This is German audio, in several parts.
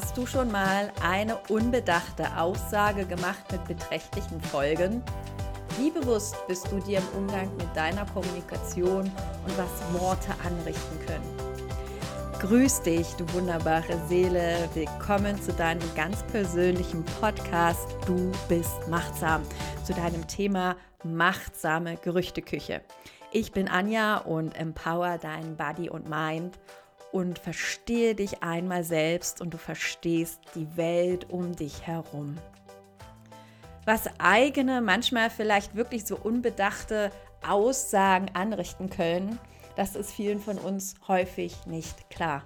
Hast du schon mal eine unbedachte Aussage gemacht mit beträchtlichen Folgen? Wie bewusst bist du dir im Umgang mit deiner Kommunikation und was Worte anrichten können? Grüß dich, du wunderbare Seele. Willkommen zu deinem ganz persönlichen Podcast Du bist machtsam, zu deinem Thema machtsame Gerüchteküche. Ich bin Anja und empower dein Body und Mind und verstehe dich einmal selbst und du verstehst die Welt um dich herum. Was eigene, manchmal vielleicht wirklich so unbedachte Aussagen anrichten können, das ist vielen von uns häufig nicht klar.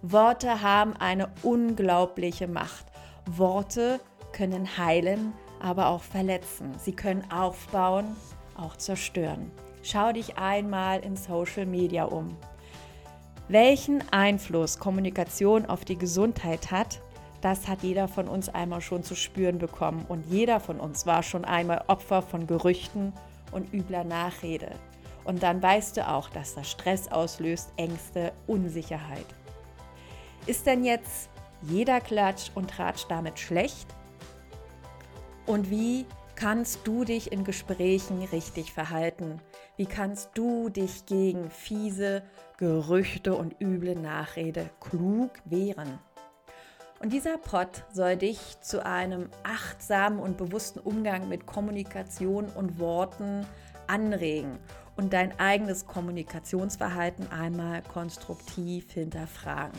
Worte haben eine unglaubliche Macht. Worte können heilen, aber auch verletzen. Sie können aufbauen, auch zerstören. Schau dich einmal in Social Media um. Welchen Einfluss Kommunikation auf die Gesundheit hat, das hat jeder von uns einmal schon zu spüren bekommen und jeder von uns war schon einmal Opfer von Gerüchten und übler Nachrede. Und dann weißt du auch, dass das Stress auslöst, Ängste, Unsicherheit. Ist denn jetzt jeder Klatsch und Tratsch damit schlecht? Und wie kannst du dich in Gesprächen richtig verhalten? Wie kannst du dich gegen fiese Gerüchte und üble Nachrede klug wehren? Und dieser Pott soll dich zu einem achtsamen und bewussten Umgang mit Kommunikation und Worten anregen und dein eigenes Kommunikationsverhalten einmal konstruktiv hinterfragen.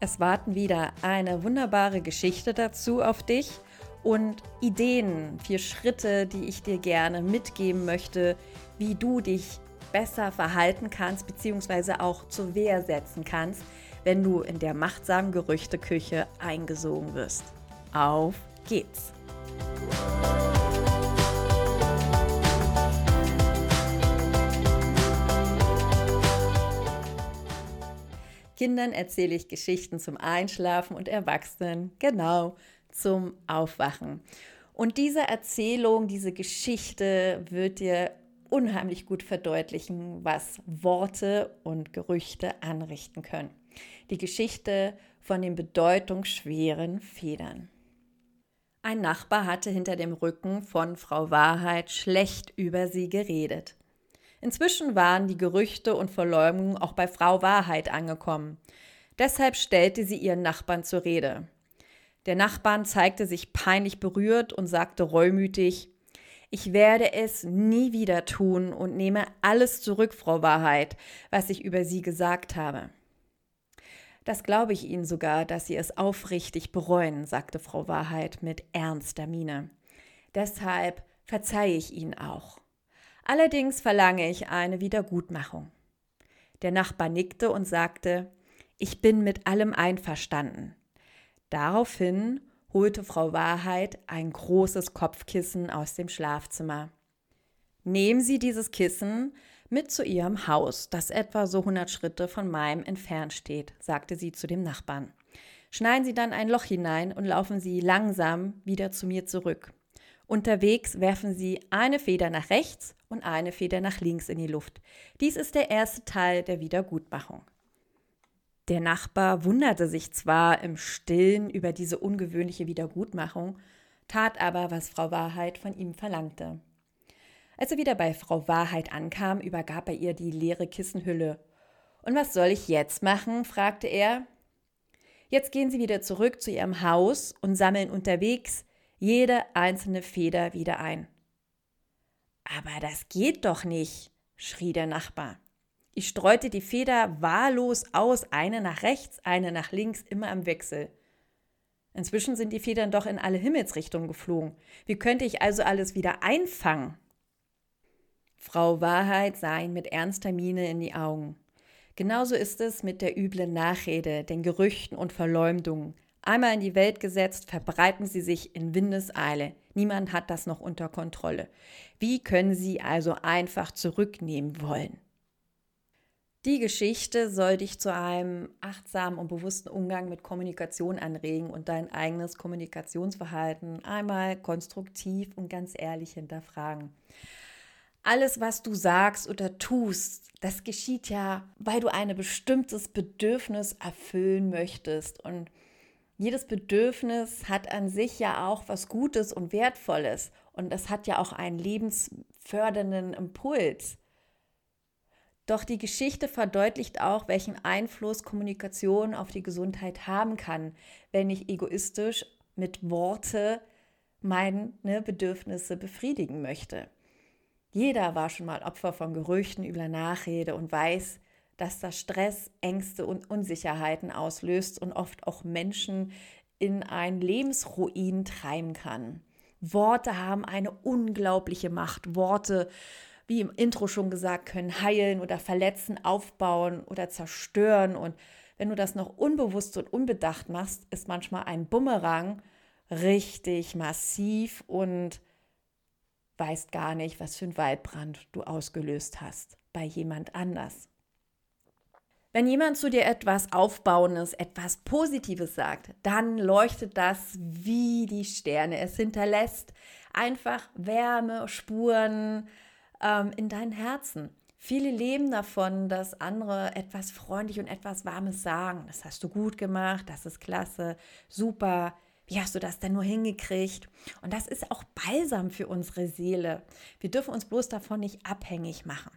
Es warten wieder eine wunderbare Geschichte dazu auf dich und Ideen, vier Schritte, die ich dir gerne mitgeben möchte, wie du dich besser verhalten kannst, beziehungsweise auch zur Wehr setzen kannst, wenn du in der machtsamen Gerüchteküche eingesogen wirst. Auf geht's! Kindern erzähle ich Geschichten zum Einschlafen und Erwachsenen, genau, zum Aufwachen. Und diese Erzählung, diese Geschichte wird dir unheimlich gut verdeutlichen, was Worte und Gerüchte anrichten können. Die Geschichte von den bedeutungsschweren Federn. Ein Nachbar hatte hinter dem Rücken von Frau Wahrheit schlecht über sie geredet. Inzwischen waren die Gerüchte und Verleumdungen auch bei Frau Wahrheit angekommen. Deshalb stellte sie ihren Nachbarn zur Rede. Der Nachbarn zeigte sich peinlich berührt und sagte reumütig, ich werde es nie wieder tun und nehme alles zurück, Frau Wahrheit, was ich über Sie gesagt habe. Das glaube ich Ihnen sogar, dass Sie es aufrichtig bereuen, sagte Frau Wahrheit mit ernster Miene. Deshalb verzeihe ich Ihnen auch. Allerdings verlange ich eine Wiedergutmachung. Der Nachbar nickte und sagte, ich bin mit allem einverstanden. Daraufhin holte Frau Wahrheit ein großes Kopfkissen aus dem Schlafzimmer. Nehmen Sie dieses Kissen mit zu Ihrem Haus, das etwa so 100 Schritte von meinem entfernt steht, sagte sie zu dem Nachbarn. Schneiden Sie dann ein Loch hinein und laufen Sie langsam wieder zu mir zurück. Unterwegs werfen Sie eine Feder nach rechts und eine Feder nach links in die Luft. Dies ist der erste Teil der Wiedergutmachung. Der Nachbar wunderte sich zwar im stillen über diese ungewöhnliche Wiedergutmachung, tat aber, was Frau Wahrheit von ihm verlangte. Als er wieder bei Frau Wahrheit ankam, übergab er ihr die leere Kissenhülle. Und was soll ich jetzt machen? fragte er. Jetzt gehen Sie wieder zurück zu Ihrem Haus und sammeln unterwegs jede einzelne Feder wieder ein. Aber das geht doch nicht, schrie der Nachbar. Ich streute die Feder wahllos aus, eine nach rechts, eine nach links, immer im Wechsel. Inzwischen sind die Federn doch in alle Himmelsrichtungen geflogen. Wie könnte ich also alles wieder einfangen? Frau Wahrheit sah ihn mit ernster Miene in die Augen. Genauso ist es mit der üblen Nachrede, den Gerüchten und Verleumdungen. Einmal in die Welt gesetzt, verbreiten sie sich in Windeseile. Niemand hat das noch unter Kontrolle. Wie können sie also einfach zurücknehmen wollen? Die Geschichte soll dich zu einem achtsamen und bewussten Umgang mit Kommunikation anregen und dein eigenes Kommunikationsverhalten einmal konstruktiv und ganz ehrlich hinterfragen. Alles, was du sagst oder tust, das geschieht ja, weil du ein bestimmtes Bedürfnis erfüllen möchtest. Und jedes Bedürfnis hat an sich ja auch was Gutes und Wertvolles. Und es hat ja auch einen lebensfördernden Impuls. Doch die Geschichte verdeutlicht auch, welchen Einfluss Kommunikation auf die Gesundheit haben kann, wenn ich egoistisch mit Worte meine Bedürfnisse befriedigen möchte. Jeder war schon mal Opfer von Gerüchten über Nachrede und weiß, dass das Stress, Ängste und Unsicherheiten auslöst und oft auch Menschen in ein Lebensruin treiben kann. Worte haben eine unglaubliche Macht. Worte wie im Intro schon gesagt, können heilen oder verletzen, aufbauen oder zerstören. Und wenn du das noch unbewusst und unbedacht machst, ist manchmal ein Bumerang richtig massiv und weißt gar nicht, was für ein Waldbrand du ausgelöst hast bei jemand anders. Wenn jemand zu dir etwas Aufbauendes, etwas Positives sagt, dann leuchtet das wie die Sterne. Es hinterlässt einfach Wärme, Spuren, ähm, in dein Herzen. Viele leben davon, dass andere etwas freundlich und etwas Warmes sagen. Das hast du gut gemacht, das ist klasse, super. Wie hast du das denn nur hingekriegt? Und das ist auch Balsam für unsere Seele. Wir dürfen uns bloß davon nicht abhängig machen.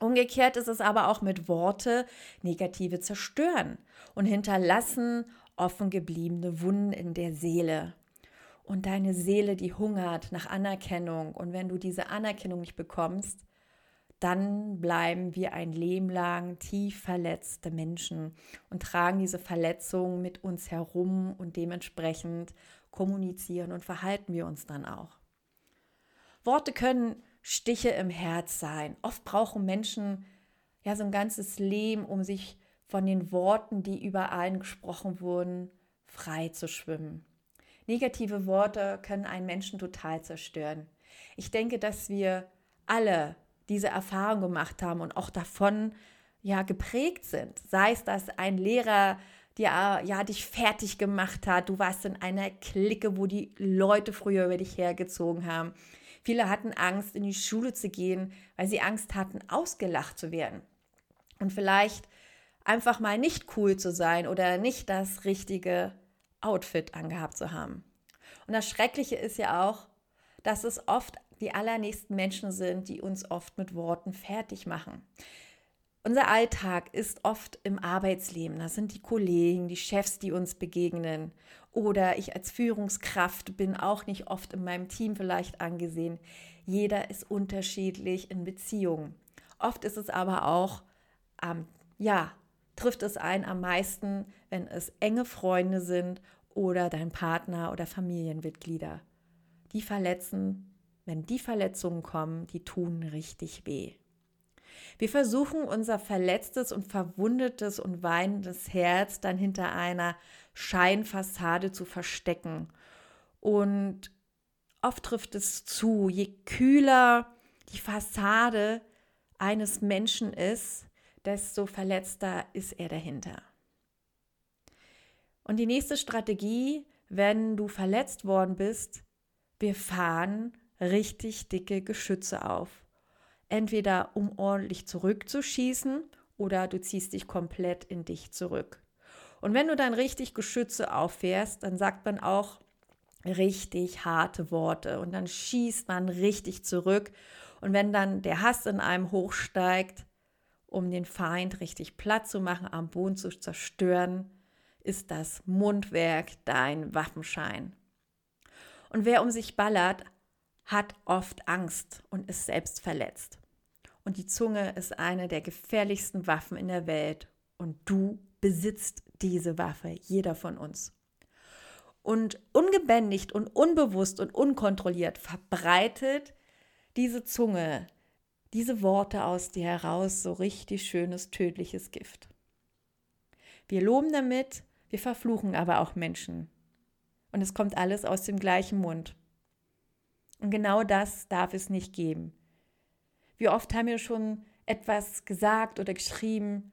Umgekehrt ist es aber auch mit Worte negative zerstören und hinterlassen offen gebliebene Wunden in der Seele und deine Seele, die hungert nach Anerkennung. Und wenn du diese Anerkennung nicht bekommst, dann bleiben wir ein Leben lang tief verletzte Menschen und tragen diese Verletzungen mit uns herum und dementsprechend kommunizieren und verhalten wir uns dann auch. Worte können Stiche im Herz sein. Oft brauchen Menschen ja so ein ganzes Leben, um sich von den Worten, die über allen gesprochen wurden, frei zu schwimmen. Negative Worte können einen Menschen total zerstören. Ich denke, dass wir alle diese Erfahrung gemacht haben und auch davon ja geprägt sind. Sei es, dass ein Lehrer dir ja dich fertig gemacht hat, du warst in einer Clique, wo die Leute früher über dich hergezogen haben. Viele hatten Angst, in die Schule zu gehen, weil sie Angst hatten, ausgelacht zu werden. Und vielleicht einfach mal nicht cool zu sein oder nicht das richtige Outfit angehabt zu haben. Und das Schreckliche ist ja auch, dass es oft die allernächsten Menschen sind, die uns oft mit Worten fertig machen. Unser Alltag ist oft im Arbeitsleben. Das sind die Kollegen, die Chefs, die uns begegnen. Oder ich als Führungskraft bin auch nicht oft in meinem Team vielleicht angesehen. Jeder ist unterschiedlich in Beziehungen. Oft ist es aber auch, ähm, ja, trifft es einen am meisten, wenn es enge Freunde sind oder dein Partner oder Familienmitglieder. Die verletzen, wenn die Verletzungen kommen, die tun richtig weh. Wir versuchen unser verletztes und verwundetes und weinendes Herz dann hinter einer Scheinfassade zu verstecken. Und oft trifft es zu, je kühler die Fassade eines Menschen ist, desto verletzter ist er dahinter. Und die nächste Strategie, wenn du verletzt worden bist, wir fahren richtig dicke Geschütze auf. Entweder um ordentlich zurückzuschießen oder du ziehst dich komplett in dich zurück. Und wenn du dann richtig Geschütze auffährst, dann sagt man auch richtig harte Worte und dann schießt man richtig zurück. Und wenn dann der Hass in einem hochsteigt, um den Feind richtig platt zu machen, am Boden zu zerstören, ist das Mundwerk dein Waffenschein. Und wer um sich ballert, hat oft Angst und ist selbst verletzt. Und die Zunge ist eine der gefährlichsten Waffen in der Welt. Und du besitzt diese Waffe, jeder von uns. Und ungebändigt und unbewusst und unkontrolliert verbreitet diese Zunge diese Worte aus dir heraus so richtig schönes, tödliches Gift. Wir loben damit, wir verfluchen aber auch Menschen. Und es kommt alles aus dem gleichen Mund. Und genau das darf es nicht geben. Wie oft haben wir schon etwas gesagt oder geschrieben,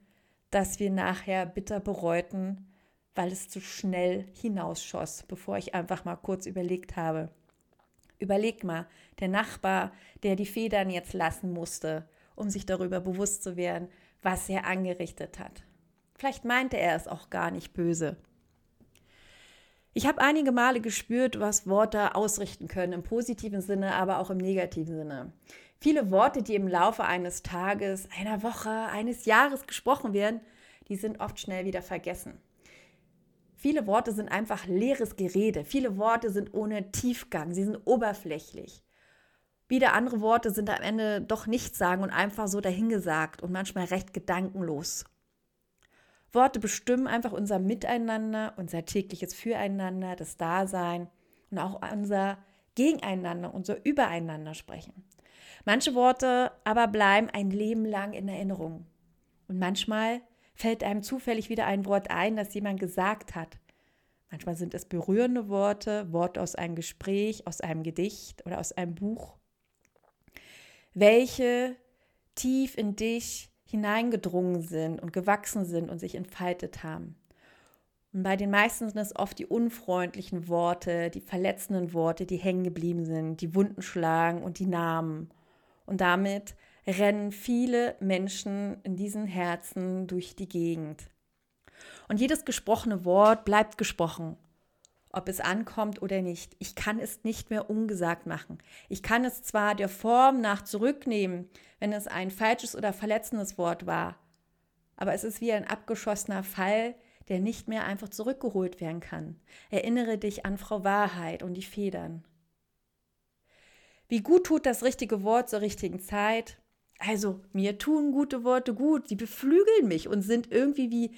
das wir nachher bitter bereuten, weil es zu schnell hinausschoss, bevor ich einfach mal kurz überlegt habe, Überleg mal, der Nachbar, der die Federn jetzt lassen musste, um sich darüber bewusst zu werden, was er angerichtet hat. Vielleicht meinte er es auch gar nicht böse. Ich habe einige Male gespürt, was Worte ausrichten können, im positiven Sinne, aber auch im negativen Sinne. Viele Worte, die im Laufe eines Tages, einer Woche, eines Jahres gesprochen werden, die sind oft schnell wieder vergessen. Viele Worte sind einfach leeres Gerede. Viele Worte sind ohne Tiefgang. Sie sind oberflächlich. Wieder andere Worte sind am Ende doch nichts sagen und einfach so dahingesagt und manchmal recht gedankenlos. Worte bestimmen einfach unser Miteinander, unser tägliches Füreinander, das Dasein und auch unser Gegeneinander, unser Übereinander sprechen. Manche Worte aber bleiben ein Leben lang in Erinnerung. Und manchmal fällt einem zufällig wieder ein Wort ein, das jemand gesagt hat. Manchmal sind es berührende Worte, Worte aus einem Gespräch, aus einem Gedicht oder aus einem Buch, welche tief in dich hineingedrungen sind und gewachsen sind und sich entfaltet haben. Und bei den meisten sind es oft die unfreundlichen Worte, die verletzenden Worte, die hängen geblieben sind, die Wunden schlagen und die Namen. Und damit rennen viele Menschen in diesen Herzen durch die Gegend. Und jedes gesprochene Wort bleibt gesprochen, ob es ankommt oder nicht. Ich kann es nicht mehr ungesagt machen. Ich kann es zwar der Form nach zurücknehmen, wenn es ein falsches oder verletzendes Wort war, aber es ist wie ein abgeschossener Fall, der nicht mehr einfach zurückgeholt werden kann. Erinnere dich an Frau Wahrheit und die Federn. Wie gut tut das richtige Wort zur richtigen Zeit? Also, mir tun gute Worte gut, sie beflügeln mich und sind irgendwie wie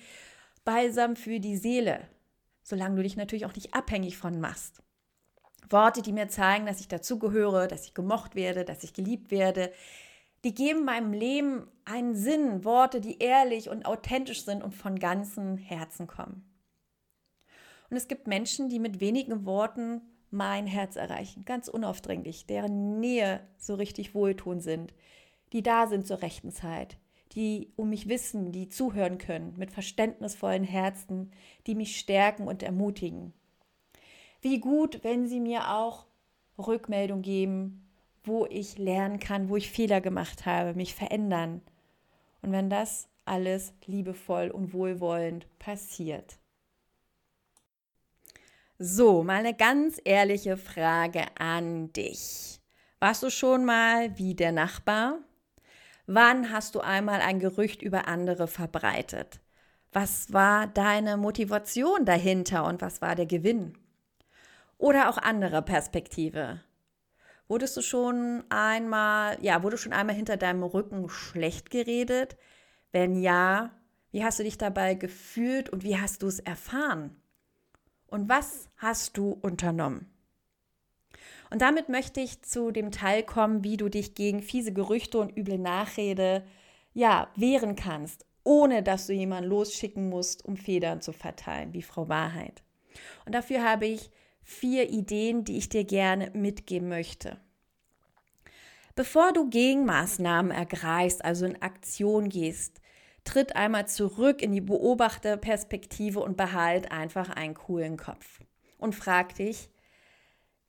Balsam für die Seele, solange du dich natürlich auch nicht abhängig von machst. Worte, die mir zeigen, dass ich dazugehöre, dass ich gemocht werde, dass ich geliebt werde, die geben meinem Leben einen Sinn. Worte, die ehrlich und authentisch sind und von ganzem Herzen kommen. Und es gibt Menschen, die mit wenigen Worten mein Herz erreichen, ganz unaufdringlich, deren Nähe so richtig wohltun sind, die da sind zur rechten Zeit, die um mich wissen, die zuhören können, mit verständnisvollen Herzen, die mich stärken und ermutigen. Wie gut, wenn sie mir auch Rückmeldung geben, wo ich lernen kann, wo ich Fehler gemacht habe, mich verändern. Und wenn das alles liebevoll und wohlwollend passiert. So, mal eine ganz ehrliche Frage an dich. Warst du schon mal wie der Nachbar? Wann hast du einmal ein Gerücht über andere verbreitet? Was war deine Motivation dahinter und was war der Gewinn? Oder auch andere Perspektive. Wurdest du schon einmal, ja, wurde schon einmal hinter deinem Rücken schlecht geredet? Wenn ja, wie hast du dich dabei gefühlt und wie hast du es erfahren? Und was hast du unternommen? Und damit möchte ich zu dem Teil kommen, wie du dich gegen fiese Gerüchte und üble Nachrede ja, wehren kannst, ohne dass du jemanden losschicken musst, um Federn zu verteilen, wie Frau Wahrheit. Und dafür habe ich vier Ideen, die ich dir gerne mitgeben möchte. Bevor du Gegenmaßnahmen ergreifst, also in Aktion gehst, tritt einmal zurück in die Beobachterperspektive und behalt einfach einen coolen Kopf. Und frag dich,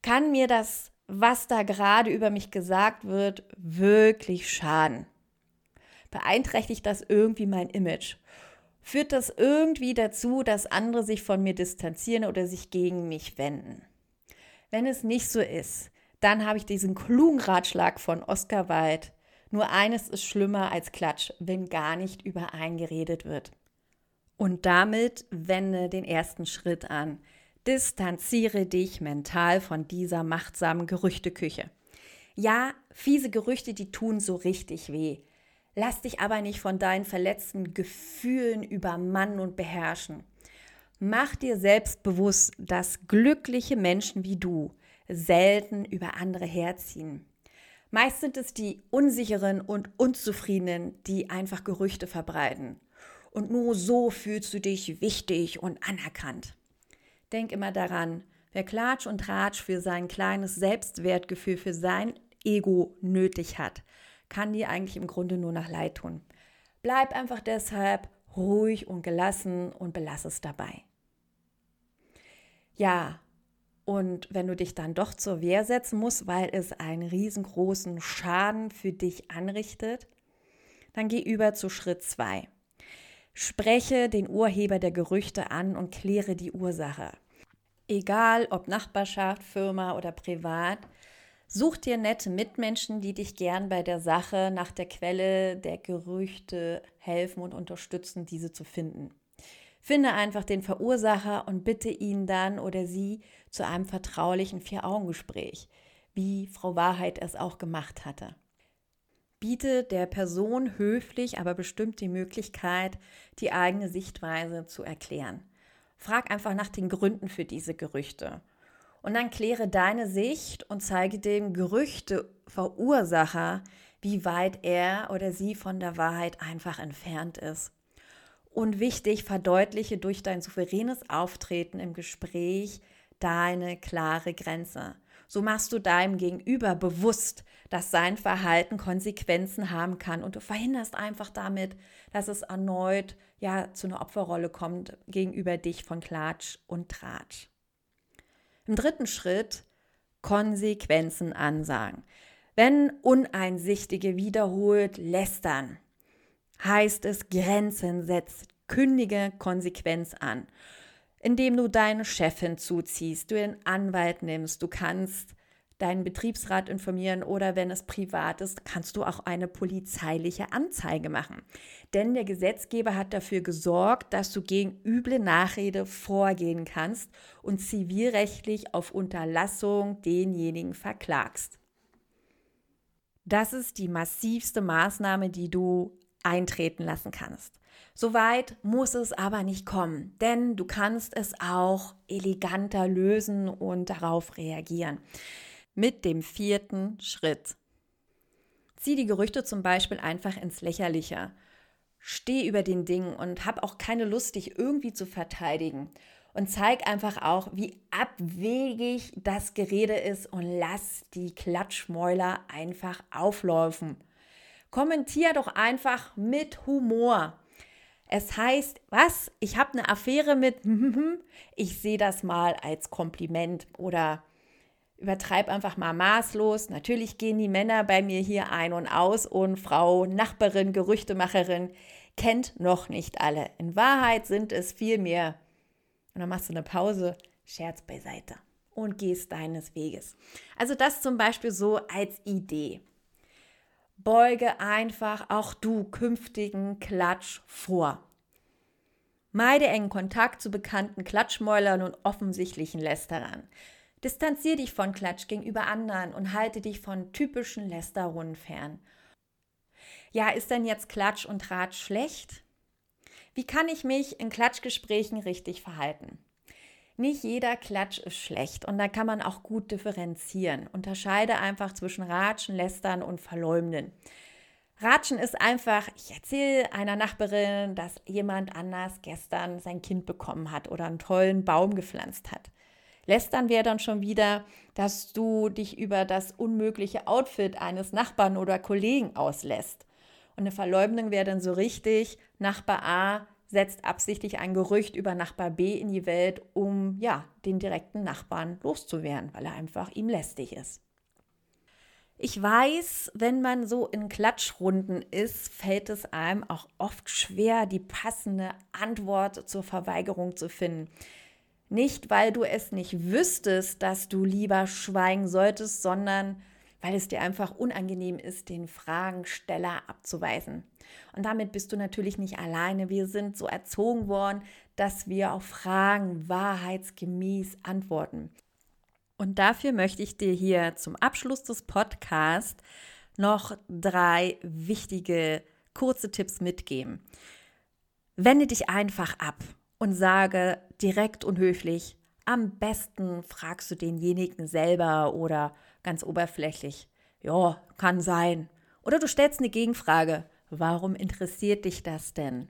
kann mir das, was da gerade über mich gesagt wird, wirklich schaden? Beeinträchtigt das irgendwie mein Image? Führt das irgendwie dazu, dass andere sich von mir distanzieren oder sich gegen mich wenden? Wenn es nicht so ist, dann habe ich diesen klugen Ratschlag von Oscar Wilde. Nur eines ist schlimmer als Klatsch, wenn gar nicht übereingeredet wird. Und damit wende den ersten Schritt an. Distanziere dich mental von dieser machtsamen Gerüchteküche. Ja, fiese Gerüchte, die tun so richtig weh. Lass dich aber nicht von deinen verletzten Gefühlen übermannen und beherrschen. Mach dir selbst bewusst, dass glückliche Menschen wie du selten über andere herziehen. Meist sind es die Unsicheren und Unzufriedenen, die einfach Gerüchte verbreiten. Und nur so fühlst du dich wichtig und anerkannt. Denk immer daran, wer Klatsch und Tratsch für sein kleines Selbstwertgefühl, für sein Ego nötig hat, kann dir eigentlich im Grunde nur nach Leid tun. Bleib einfach deshalb ruhig und gelassen und belass es dabei. Ja, Und wenn du dich dann doch zur Wehr setzen musst, weil es einen riesengroßen Schaden für dich anrichtet, dann geh über zu Schritt 2. Spreche den Urheber der Gerüchte an und kläre die Ursache. Egal ob Nachbarschaft, Firma oder privat, such dir nette Mitmenschen, die dich gern bei der Sache nach der Quelle der Gerüchte helfen und unterstützen, diese zu finden. Finde einfach den Verursacher und bitte ihn dann oder sie zu einem vertraulichen Vier-Augen-Gespräch, wie Frau Wahrheit es auch gemacht hatte. Biete der Person höflich, aber bestimmt die Möglichkeit, die eigene Sichtweise zu erklären. Frag einfach nach den Gründen für diese Gerüchte. Und dann kläre deine Sicht und zeige dem Gerüchteverursacher, wie weit er oder sie von der Wahrheit einfach entfernt ist. Und wichtig, verdeutliche durch dein souveränes Auftreten im Gespräch deine klare Grenze. So machst du deinem Gegenüber bewusst, dass sein Verhalten Konsequenzen haben kann und du verhinderst einfach damit, dass es erneut ja zu einer Opferrolle kommt gegenüber dich von Klatsch und Tratsch. Im dritten Schritt Konsequenzen ansagen. Wenn Uneinsichtige wiederholt lästern, heißt es Grenzen setzt, kündige Konsequenz an, indem du deine Chefin zuziehst, du den Anwalt nimmst, du kannst deinen Betriebsrat informieren oder wenn es privat ist, kannst du auch eine polizeiliche Anzeige machen. Denn der Gesetzgeber hat dafür gesorgt, dass du gegen üble Nachrede vorgehen kannst und zivilrechtlich auf Unterlassung denjenigen verklagst. Das ist die massivste Maßnahme, die du eintreten lassen kannst. Soweit muss es aber nicht kommen, denn du kannst es auch eleganter lösen und darauf reagieren. Mit dem vierten Schritt. Zieh die Gerüchte zum Beispiel einfach ins Lächerliche. Steh über den Dingen und hab auch keine Lust, dich irgendwie zu verteidigen. Und zeig einfach auch, wie abwegig das Gerede ist und lass die Klatschmäuler einfach auflaufen. Kommentier doch einfach mit Humor. Es heißt, was? Ich habe eine Affäre mit, ich sehe das mal als Kompliment oder übertreib einfach mal maßlos. Natürlich gehen die Männer bei mir hier ein und aus und Frau Nachbarin, Gerüchtemacherin kennt noch nicht alle. In Wahrheit sind es viel mehr. Und dann machst du eine Pause, Scherz beiseite und gehst deines Weges. Also das zum Beispiel so als Idee. Beuge einfach auch du künftigen Klatsch vor. Meide engen Kontakt zu bekannten Klatschmäulern und offensichtlichen Lästerern. Distanziere dich von Klatsch gegenüber anderen und halte dich von typischen Lästerrunden fern. Ja, ist denn jetzt Klatsch und Tratsch schlecht? Wie kann ich mich in Klatschgesprächen richtig verhalten? Nicht jeder Klatsch ist schlecht und da kann man auch gut differenzieren. Unterscheide einfach zwischen Ratschen, Lästern und Verleumden. Ratschen ist einfach, ich erzähle einer Nachbarin, dass jemand anders gestern sein Kind bekommen hat oder einen tollen Baum gepflanzt hat. Lästern wäre dann schon wieder, dass du dich über das unmögliche Outfit eines Nachbarn oder Kollegen auslässt. Und eine Verleumdung wäre dann so richtig, Nachbar A setzt absichtlich ein Gerücht über Nachbar B in die Welt, um ja, den direkten Nachbarn loszuwerden, weil er einfach ihm lästig ist. Ich weiß, wenn man so in Klatschrunden ist, fällt es einem auch oft schwer, die passende Antwort zur Verweigerung zu finden. Nicht, weil du es nicht wüsstest, dass du lieber schweigen solltest, sondern weil es dir einfach unangenehm ist, den Fragensteller abzuweisen. Und damit bist du natürlich nicht alleine. Wir sind so erzogen worden, dass wir auf Fragen wahrheitsgemäß antworten. Und dafür möchte ich dir hier zum Abschluss des Podcasts noch drei wichtige kurze Tipps mitgeben. Wende dich einfach ab und sage direkt und höflich, am besten fragst du denjenigen selber oder ganz oberflächlich. Ja, kann sein. Oder du stellst eine Gegenfrage. Warum interessiert dich das denn?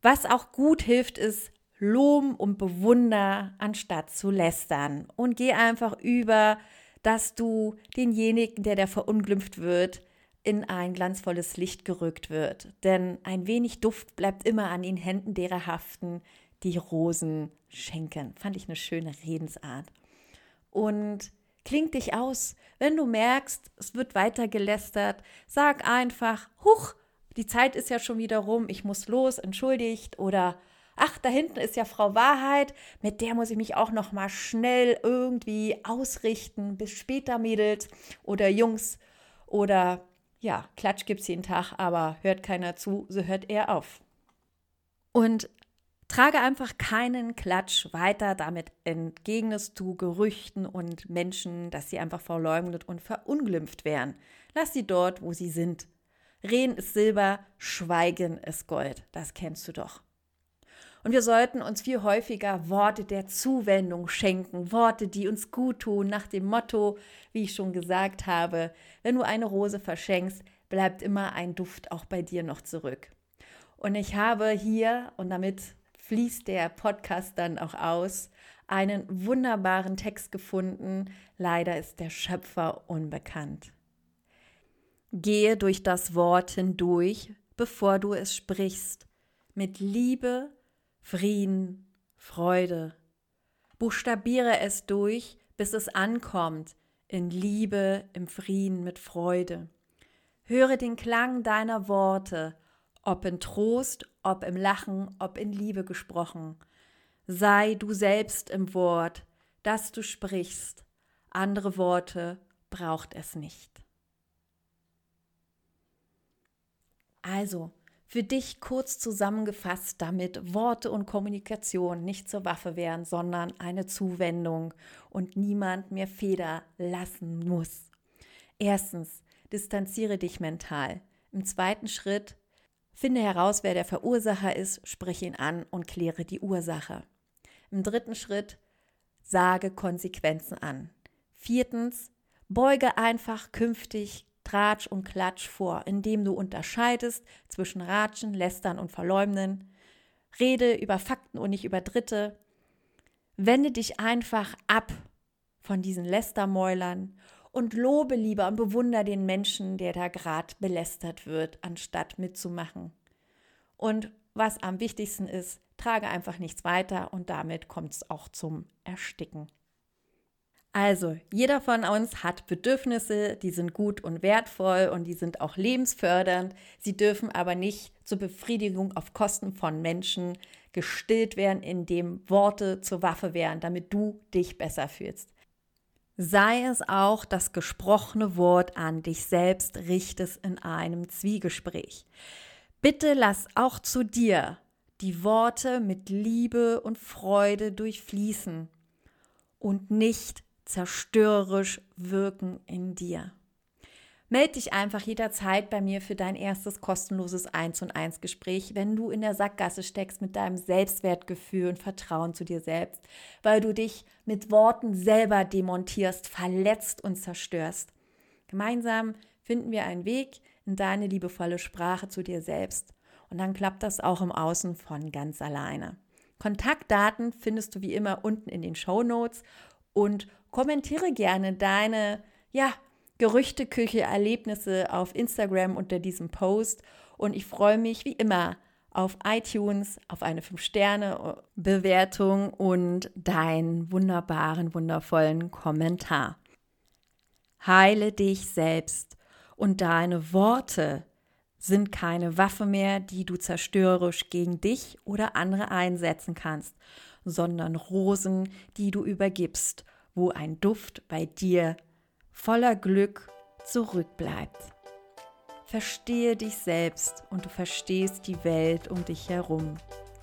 Was auch gut hilft, ist loben und bewunder, anstatt zu lästern. Und geh einfach über, dass du denjenigen, der da verunglimpft wird, in ein glanzvolles Licht gerückt wird. Denn ein wenig Duft bleibt immer an den Händen derer haften, die Rosen schenken. Fand ich eine schöne Redensart. Und kling dich aus. Wenn du merkst, es wird weiter gelästert, sag einfach, huch, die Zeit ist ja schon wieder rum, ich muss los, entschuldigt oder ach, da hinten ist ja Frau Wahrheit, mit der muss ich mich auch noch mal schnell irgendwie ausrichten. Bis später, Mädels oder Jungs oder ja, Klatsch gibt's jeden Tag, aber hört keiner zu, so hört er auf. Und trage einfach keinen Klatsch weiter, damit entgegnest du Gerüchten und Menschen, dass sie einfach verleumdet und verunglimpft werden. Lass sie dort, wo sie sind. Reden ist Silber, Schweigen ist Gold. Das kennst du doch. Und wir sollten uns viel häufiger Worte der Zuwendung schenken, Worte, die uns gut tun, nach dem Motto, wie ich schon gesagt habe, wenn du eine Rose verschenkst, bleibt immer ein Duft auch bei dir noch zurück. Und ich habe hier, und damit fließt der Podcast dann auch aus, einen wunderbaren Text gefunden. Leider ist der Schöpfer unbekannt. Gehe durch das Wort hindurch, bevor du es sprichst, mit Liebe, Frieden, Freude. Buchstabiere es durch, bis es ankommt, in Liebe, im Frieden, mit Freude. Höre den Klang deiner Worte, ob in Trost, ob im Lachen, ob in Liebe gesprochen. Sei du selbst im Wort, das du sprichst. Andere Worte braucht es nicht. Also, für dich kurz zusammengefasst, damit Worte und Kommunikation nicht zur Waffe werden, sondern eine Zuwendung und niemand mehr Feder lassen muss. Erstens, distanziere dich mental. Im zweiten Schritt, finde heraus, wer der Verursacher ist, sprich ihn an und kläre die Ursache. Im dritten Schritt, sage Konsequenzen an. Viertens, beuge einfach künftig Tratsch und Klatsch vor, indem du unterscheidest zwischen Ratschen, Lästern und Verleumden. Rede über Fakten und nicht über Dritte. Wende dich einfach ab von diesen Lästermäulern und lobe lieber und bewundere den Menschen, der da gerade belästert wird, anstatt mitzumachen. Und was am wichtigsten ist, trage einfach nichts weiter und damit kommt es auch zum Ersticken. Also, jeder von uns hat Bedürfnisse, die sind gut und wertvoll und die sind auch lebensfördernd. Sie dürfen aber nicht zur Befriedigung auf Kosten von Menschen gestillt werden, indem Worte zur Waffe werden, damit du dich besser fühlst. Sei es auch das gesprochene Wort an dich selbst, richtest in einem Zwiegespräch. Bitte lass auch zu dir die Worte mit Liebe und Freude durchfließen und nicht zerstörerisch wirken in dir. Meld dich einfach jederzeit bei mir für dein erstes kostenloses 1 und 1 Gespräch, wenn du in der Sackgasse steckst mit deinem Selbstwertgefühl und Vertrauen zu dir selbst, weil du dich mit Worten selber demontierst, verletzt und zerstörst. Gemeinsam finden wir einen Weg in deine liebevolle Sprache zu dir selbst und dann klappt das auch im Außen von ganz alleine. Kontaktdaten findest du wie immer unten in den Show Notes und kommentiere gerne deine, ja, Gerüchteküche, Erlebnisse auf Instagram unter diesem Post. Und ich freue mich wie immer auf iTunes, auf eine 5-Sterne-Bewertung und deinen wunderbaren, wundervollen Kommentar. Heile dich selbst und deine Worte sind keine Waffe mehr, die du zerstörerisch gegen dich oder andere einsetzen kannst, sondern Rosen, die du übergibst, wo ein Duft bei dir voller Glück zurückbleibt. Verstehe dich selbst und du verstehst die Welt um dich herum.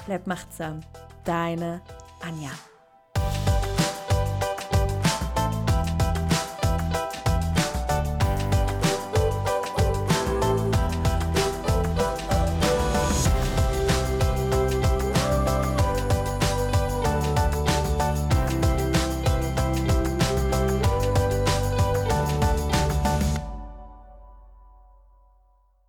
Bleib machtsam. Deine Anja.